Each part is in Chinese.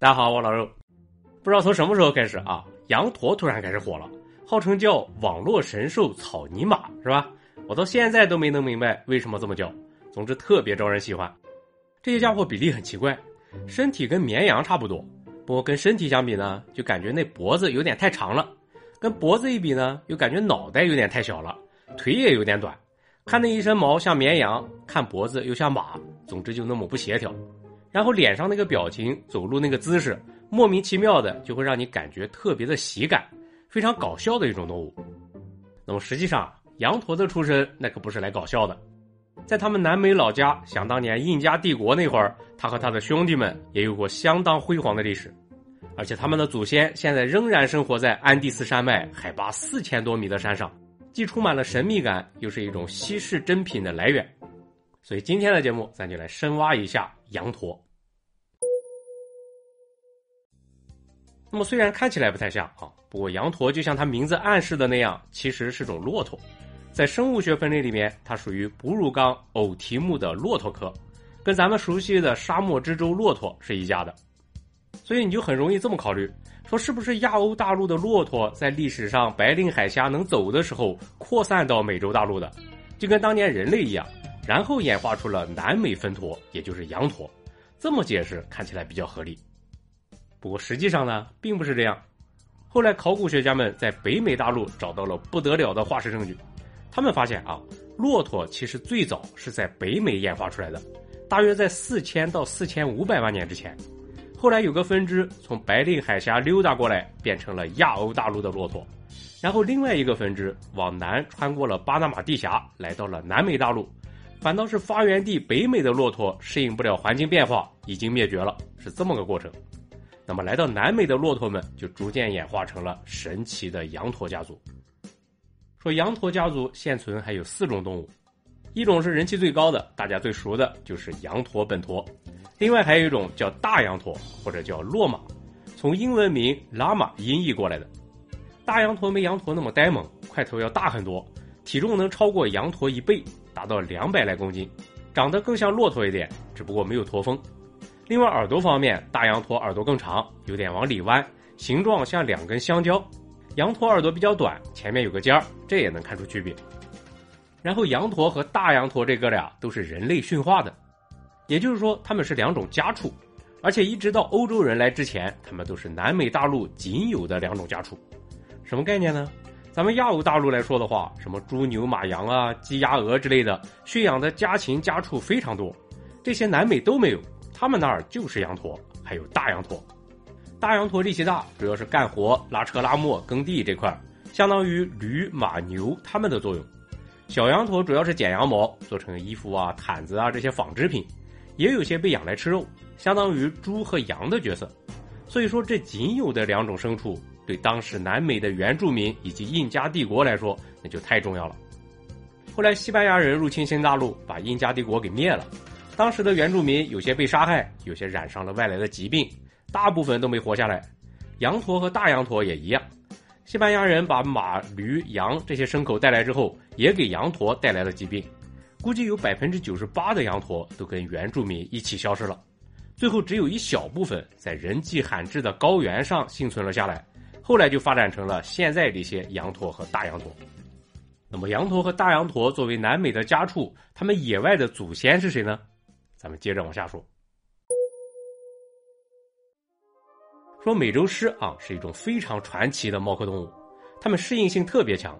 大家好，我老肉。不知道从什么时候开始啊，羊驼突然开始火了，号称叫网络神兽草泥马，是吧？我到现在都没能明白为什么这么叫。总之特别招人喜欢。这些家伙比例很奇怪，身体跟绵羊差不多，不过跟身体相比呢，就感觉那脖子有点太长了；跟脖子一比呢，又感觉脑袋有点太小了，腿也有点短。看那一身毛像绵羊，看脖子又像马，总之就那么不协调。然后脸上那个表情，走路那个姿势，莫名其妙的就会让你感觉特别的喜感，非常搞笑的一种动物。那么实际上，羊驼的出身那可不是来搞笑的，在他们南美老家，想当年印加帝国那会儿，他和他的兄弟们也有过相当辉煌的历史，而且他们的祖先现在仍然生活在安第斯山脉海拔四千多米的山上，既充满了神秘感，又是一种稀世珍品的来源。所以今天的节目，咱就来深挖一下羊驼。那么虽然看起来不太像啊，不过羊驼就像它名字暗示的那样，其实是种骆驼。在生物学分类里面，它属于哺乳纲偶蹄目的骆驼科，跟咱们熟悉的沙漠之舟骆驼是一家的。所以你就很容易这么考虑：说是不是亚欧大陆的骆驼在历史上白令海峡能走的时候扩散到美洲大陆的，就跟当年人类一样。然后演化出了南美分驼，也就是羊驼。这么解释看起来比较合理。不过实际上呢，并不是这样。后来考古学家们在北美大陆找到了不得了的化石证据，他们发现啊，骆驼其实最早是在北美演化出来的，大约在四千到四千五百万年之前。后来有个分支从白令海峡溜达过来，变成了亚欧大陆的骆驼。然后另外一个分支往南穿过了巴拿马地峡，来到了南美大陆。反倒是发源地北美的骆驼适应不了环境变化，已经灭绝了，是这么个过程。那么来到南美的骆驼们就逐渐演化成了神奇的羊驼家族。说羊驼家族现存还有四种动物，一种是人气最高的，大家最熟的就是羊驼本驼，另外还有一种叫大羊驼或者叫骆马，从英文名拉玛音译过来的。大羊驼没羊驼那么呆萌，块头要大很多，体重能超过羊驼一倍。达到两百来公斤，长得更像骆驼一点，只不过没有驼峰。另外耳朵方面，大羊驼耳朵更长，有点往里弯，形状像两根香蕉；羊驼耳朵比较短，前面有个尖儿，这也能看出区别。然后羊驼和大羊驼这哥俩都是人类驯化的，也就是说他们是两种家畜，而且一直到欧洲人来之前，他们都是南美大陆仅有的两种家畜。什么概念呢？咱们亚欧大陆来说的话，什么猪牛马羊啊、鸡鸭鹅之类的驯养的家禽家畜非常多，这些南美都没有，他们那儿就是羊驼，还有大羊驼。大羊驼力气大，主要是干活、拉车拉磨、耕地这块，相当于驴马牛他们的作用。小羊驼主要是剪羊毛，做成衣服啊、毯子啊这些纺织品，也有些被养来吃肉，相当于猪和羊的角色。所以说，这仅有的两种牲畜。对当时南美的原住民以及印加帝国来说，那就太重要了。后来西班牙人入侵新大陆，把印加帝国给灭了。当时的原住民有些被杀害，有些染上了外来的疾病，大部分都没活下来。羊驼和大羊驼也一样。西班牙人把马、驴、羊这些牲口带来之后，也给羊驼带来了疾病。估计有百分之九十八的羊驼都跟原住民一起消失了。最后只有一小部分在人迹罕至的高原上幸存了下来。后来就发展成了现在这些羊驼和大羊驼。那么，羊驼和大羊驼作为南美的家畜，它们野外的祖先是谁呢？咱们接着往下说。说美洲狮啊，是一种非常传奇的猫科动物，它们适应性特别强，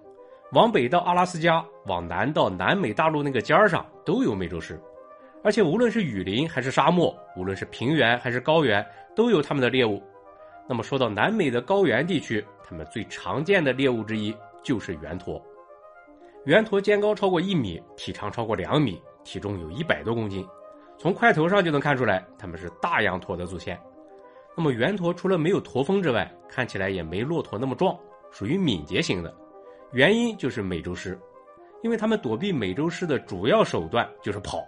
往北到阿拉斯加，往南到南美大陆那个尖儿上都有美洲狮，而且无论是雨林还是沙漠，无论是平原还是高原，都有它们的猎物。那么说到南美的高原地区，它们最常见的猎物之一就是圆驼。圆驼肩高超过一米，体长超过两米，体重有一百多公斤。从块头上就能看出来，它们是大羊驼的祖先。那么圆驼除了没有驼峰之外，看起来也没骆驼那么壮，属于敏捷型的。原因就是美洲狮，因为它们躲避美洲狮的主要手段就是跑。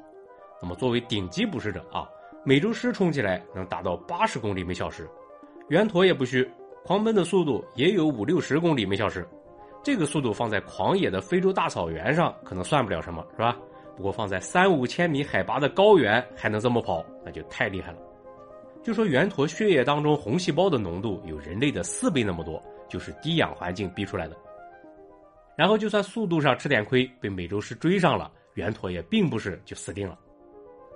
那么作为顶级捕食者啊，美洲狮冲起来能达到八十公里每小时。圆驼也不虚，狂奔的速度也有五六十公里每小时，这个速度放在狂野的非洲大草原上可能算不了什么，是吧？不过放在三五千米海拔的高原还能这么跑，那就太厉害了。据说圆驼血液当中红细胞的浓度有人类的四倍那么多，就是低氧环境逼出来的。然后就算速度上吃点亏，被美洲狮追上了，圆驼也并不是就死定了。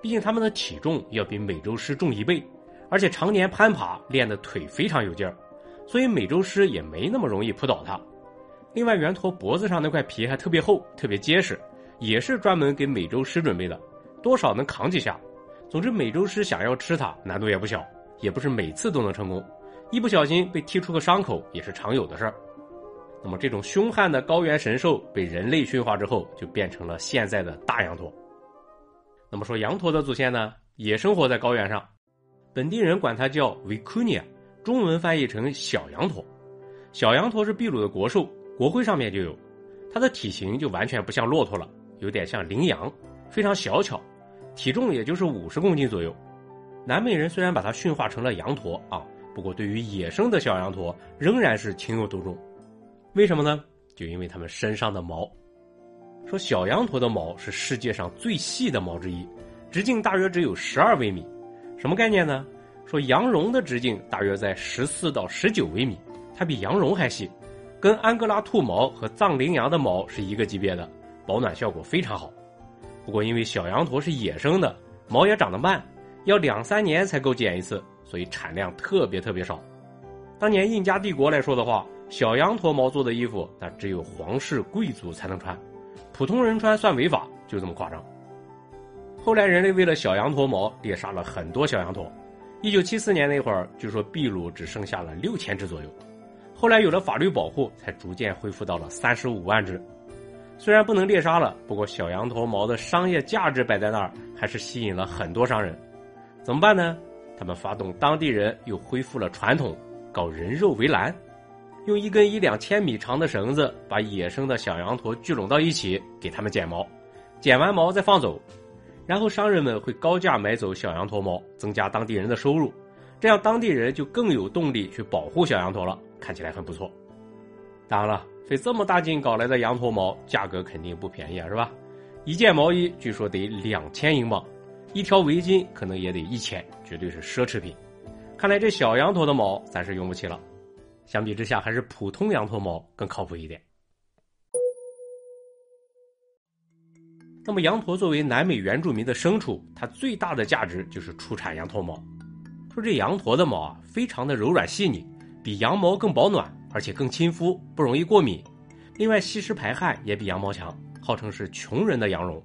毕竟他们的体重要比美洲狮重一倍，而且常年攀爬练的腿非常有劲儿，所以美洲狮也没那么容易扑倒它。另外，圆驼脖子上那块皮还特别厚、特别结实，也是专门给美洲狮准备的，多少能扛几下。总之，美洲狮想要吃它难度也不小，也不是每次都能成功，一不小心被踢出个伤口也是常有的事儿。那么，这种凶悍的高原神兽被人类驯化之后，就变成了现在的大羊驼。那么说，羊驼的祖先呢，也生活在高原上，本地人管它叫 vicuña，中文翻译成小羊驼。小羊驼是秘鲁的国兽。国徽上面就有，它的体型就完全不像骆驼了，有点像羚羊，非常小巧，体重也就是五十公斤左右。南美人虽然把它驯化成了羊驼啊，不过对于野生的小羊驼仍然是情有独钟。为什么呢？就因为它们身上的毛。说小羊驼的毛是世界上最细的毛之一，直径大约只有十二微米。什么概念呢？说羊绒的直径大约在十四到十九微米，它比羊绒还细。跟安哥拉兔毛和藏羚羊的毛是一个级别的，保暖效果非常好。不过因为小羊驼是野生的，毛也长得慢，要两三年才够剪一次，所以产量特别特别少。当年印加帝国来说的话，小羊驼毛做的衣服那只有皇室贵族才能穿，普通人穿算违法，就这么夸张。后来人类为了小羊驼毛猎杀了很多小羊驼，一九七四年那会儿，据说秘鲁只剩下了六千只左右。后来有了法律保护，才逐渐恢复到了三十五万只。虽然不能猎杀了，不过小羊驼毛的商业价值摆在那儿，还是吸引了很多商人。怎么办呢？他们发动当地人又恢复了传统，搞人肉围栏，用一根一两千米长的绳子把野生的小羊驼聚拢到一起，给他们剪毛，剪完毛再放走。然后商人们会高价买走小羊驼毛，增加当地人的收入，这样当地人就更有动力去保护小羊驼了。看起来很不错，当然了，费这么大劲搞来的羊驼毛，价格肯定不便宜啊，是吧？一件毛衣据说得两千英镑，一条围巾可能也得一千，绝对是奢侈品。看来这小羊驼的毛咱是用不起了，相比之下，还是普通羊驼毛更靠谱一点。那么，羊驼作为南美原住民的牲畜，它最大的价值就是出产羊驼毛。说这羊驼的毛啊，非常的柔软细腻。比羊毛更保暖，而且更亲肤，不容易过敏。另外，吸湿排汗也比羊毛强，号称是穷人的羊绒。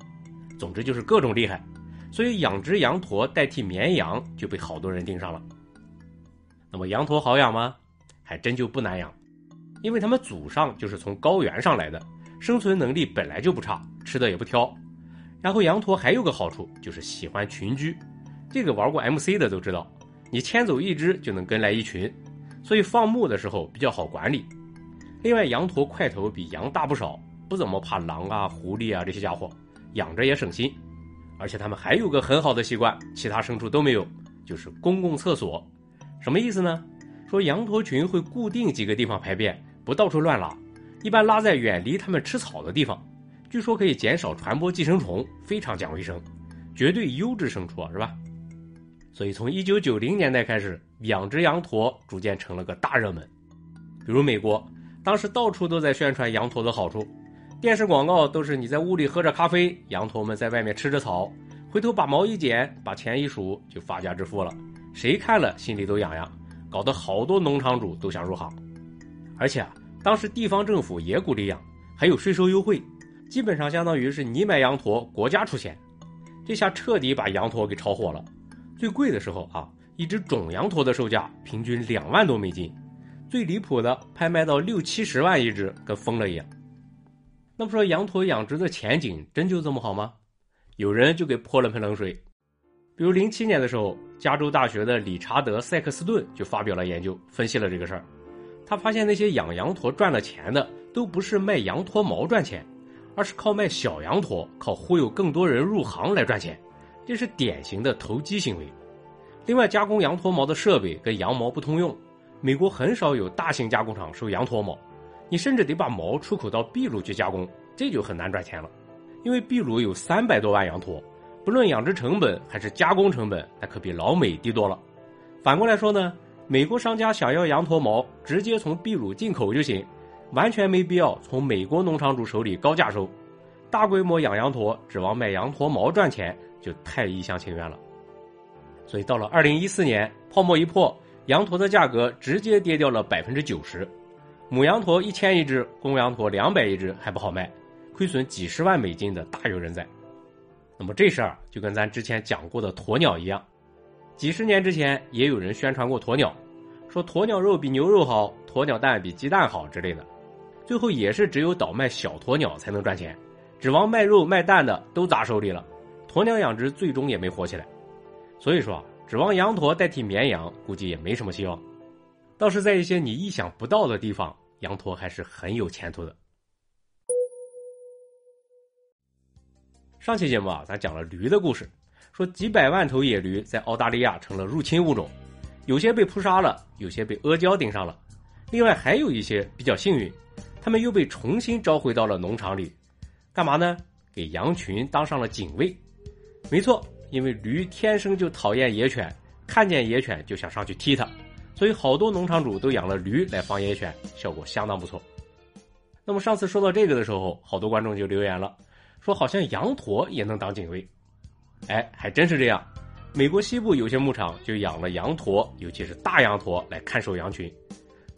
总之就是各种厉害，所以养殖羊驼代替绵羊就被好多人盯上了。那么羊驼好养吗？还真就不难养，因为他们祖上就是从高原上来的，生存能力本来就不差，吃的也不挑。然后羊驼还有个好处就是喜欢群居，这个玩过 MC 的都知道，你牵走一只就能跟来一群。所以放牧的时候比较好管理。另外，羊驼块头比羊大不少，不怎么怕狼啊、狐狸啊这些家伙，养着也省心。而且它们还有个很好的习惯，其他牲畜都没有，就是公共厕所。什么意思呢？说羊驼群会固定几个地方排便，不到处乱拉，一般拉在远离它们吃草的地方。据说可以减少传播寄生虫，非常讲卫生，绝对优质牲畜啊，是吧？所以，从一九九零年代开始，养殖羊驼逐渐成了个大热门。比如美国，当时到处都在宣传羊驼的好处，电视广告都是你在屋里喝着咖啡，羊驼们在外面吃着草，回头把毛一剪，把钱一数，就发家致富了。谁看了心里都痒痒，搞得好多农场主都想入行。而且啊，当时地方政府也鼓励养，还有税收优惠，基本上相当于是你买羊驼，国家出钱。这下彻底把羊驼给炒火了。最贵的时候啊，一只种羊驼的售价平均两万多美金，最离谱的拍卖到六七十万一只，跟疯了一样。那么说羊驼养殖的前景真就这么好吗？有人就给泼了盆冷水。比如零七年的时候，加州大学的理查德·塞克斯顿就发表了研究，分析了这个事儿。他发现那些养羊驼赚了钱的，都不是卖羊驼毛赚钱，而是靠卖小羊驼，靠忽悠更多人入行来赚钱。这是典型的投机行为。另外，加工羊驼毛的设备跟羊毛不通用，美国很少有大型加工厂收羊驼毛，你甚至得把毛出口到秘鲁去加工，这就很难赚钱了。因为秘鲁有三百多万羊驼，不论养殖成本还是加工成本，那可比老美低多了。反过来说呢，美国商家想要羊驼毛，直接从秘鲁进口就行，完全没必要从美国农场主手里高价收。大规模养羊驼，指望卖羊驼毛赚钱，就太一厢情愿了。所以到了二零一四年，泡沫一破，羊驼的价格直接跌掉了百分之九十。母羊驼一千一只，公羊驼两百一只，还不好卖，亏损几十万美金的大有人在。那么这事儿就跟咱之前讲过的鸵鸟一样，几十年之前也有人宣传过鸵鸟，说鸵鸟肉比牛肉好，鸵鸟蛋比鸡蛋好之类的，最后也是只有倒卖小鸵鸟才能赚钱，指望卖肉卖蛋的都砸手里了，鸵鸟养殖最终也没火起来。所以说，指望羊驼代替绵羊，估计也没什么希望。倒是在一些你意想不到的地方，羊驼还是很有前途的。上期节目啊，咱讲了驴的故事，说几百万头野驴在澳大利亚成了入侵物种，有些被扑杀了，有些被阿胶盯上了，另外还有一些比较幸运，他们又被重新召回到了农场里，干嘛呢？给羊群当上了警卫。没错，因为驴天生就讨厌野犬，看见野犬就想上去踢它。所以好多农场主都养了驴来防野犬，效果相当不错。那么上次说到这个的时候，好多观众就留言了，说好像羊驼也能当警卫。哎，还真是这样。美国西部有些牧场就养了羊驼，尤其是大羊驼来看守羊群。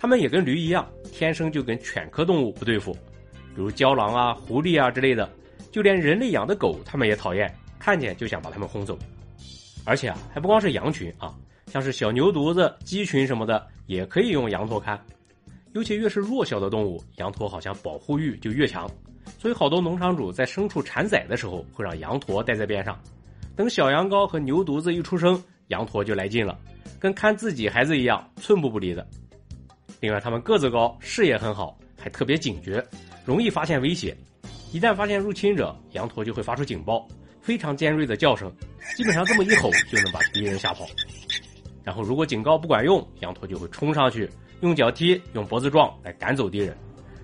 它们也跟驴一样，天生就跟犬科动物不对付，比如郊狼啊、狐狸啊之类的。就连人类养的狗，它们也讨厌，看见就想把它们轰走。而且啊，还不光是羊群啊。像是小牛犊子、鸡群什么的，也可以用羊驼看。尤其越是弱小的动物，羊驼好像保护欲就越强。所以好多农场主在牲畜产崽的时候，会让羊驼待在边上。等小羊羔和牛犊子一出生，羊驼就来劲了，跟看自己孩子一样，寸步不离的。另外，它们个子高，视野很好，还特别警觉，容易发现威胁。一旦发现入侵者，羊驼就会发出警报，非常尖锐的叫声，基本上这么一吼就能把敌人吓跑。然后，如果警告不管用，羊驼就会冲上去，用脚踢、用脖子撞来赶走敌人。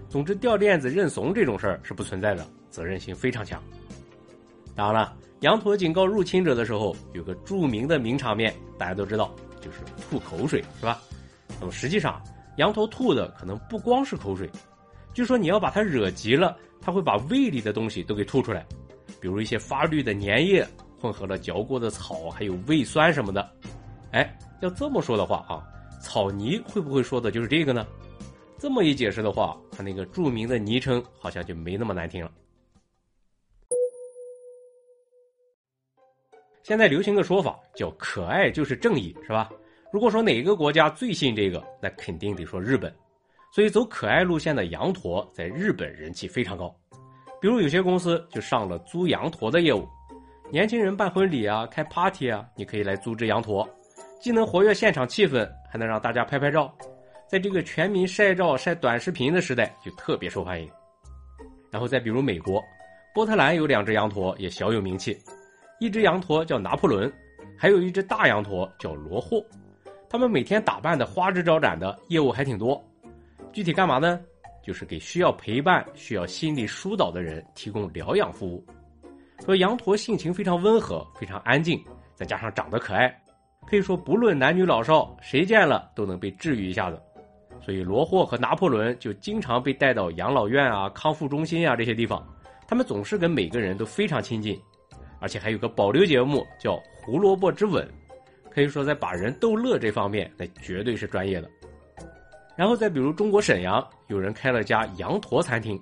总之，掉链子认怂这种事儿是不存在的，责任心非常强。当然了，羊驼警告入侵者的时候，有个著名的名场面，大家都知道，就是吐口水，是吧？那么实际上，羊头吐的可能不光是口水，据说你要把它惹急了，它会把胃里的东西都给吐出来，比如一些发绿的粘液，混合了嚼过的草，还有胃酸什么的。哎。要这么说的话啊，草泥会不会说的就是这个呢？这么一解释的话，它那个著名的昵称好像就没那么难听了。现在流行个说法叫“可爱就是正义”，是吧？如果说哪个国家最信这个，那肯定得说日本。所以走可爱路线的羊驼在日本人气非常高。比如有些公司就上了租羊驼的业务，年轻人办婚礼啊、开 party 啊，你可以来租只羊驼。既能活跃现场气氛，还能让大家拍拍照，在这个全民晒照晒短视频的时代，就特别受欢迎。然后再比如美国，波特兰有两只羊驼也小有名气，一只羊驼叫拿破仑，还有一只大羊驼叫罗霍。他们每天打扮的花枝招展的，业务还挺多。具体干嘛呢？就是给需要陪伴、需要心理疏导的人提供疗养服务。说羊驼性情非常温和，非常安静，再加上长得可爱。可以说，不论男女老少，谁见了都能被治愈一下子。所以，罗霍和拿破仑就经常被带到养老院啊、康复中心啊这些地方。他们总是跟每个人都非常亲近，而且还有个保留节目叫《胡萝卜之吻》，可以说在把人逗乐这方面，那绝对是专业的。然后再比如中国沈阳，有人开了家羊驼餐厅，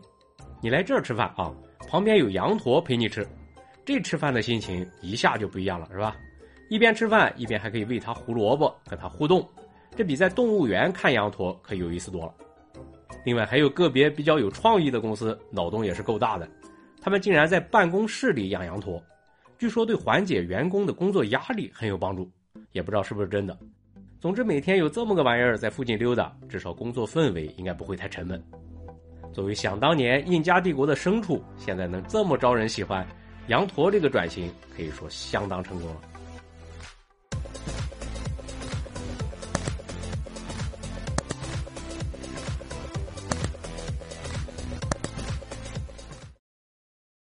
你来这儿吃饭啊，旁边有羊驼陪你吃，这吃饭的心情一下就不一样了，是吧？一边吃饭，一边还可以喂它胡萝卜，跟它互动，这比在动物园看羊驼可有意思多了。另外，还有个别比较有创意的公司，脑洞也是够大的，他们竟然在办公室里养羊驼，据说对缓解员工的工作压力很有帮助，也不知道是不是真的。总之，每天有这么个玩意儿在附近溜达，至少工作氛围应该不会太沉闷。作为想当年印加帝国的牲畜，现在能这么招人喜欢，羊驼这个转型可以说相当成功了。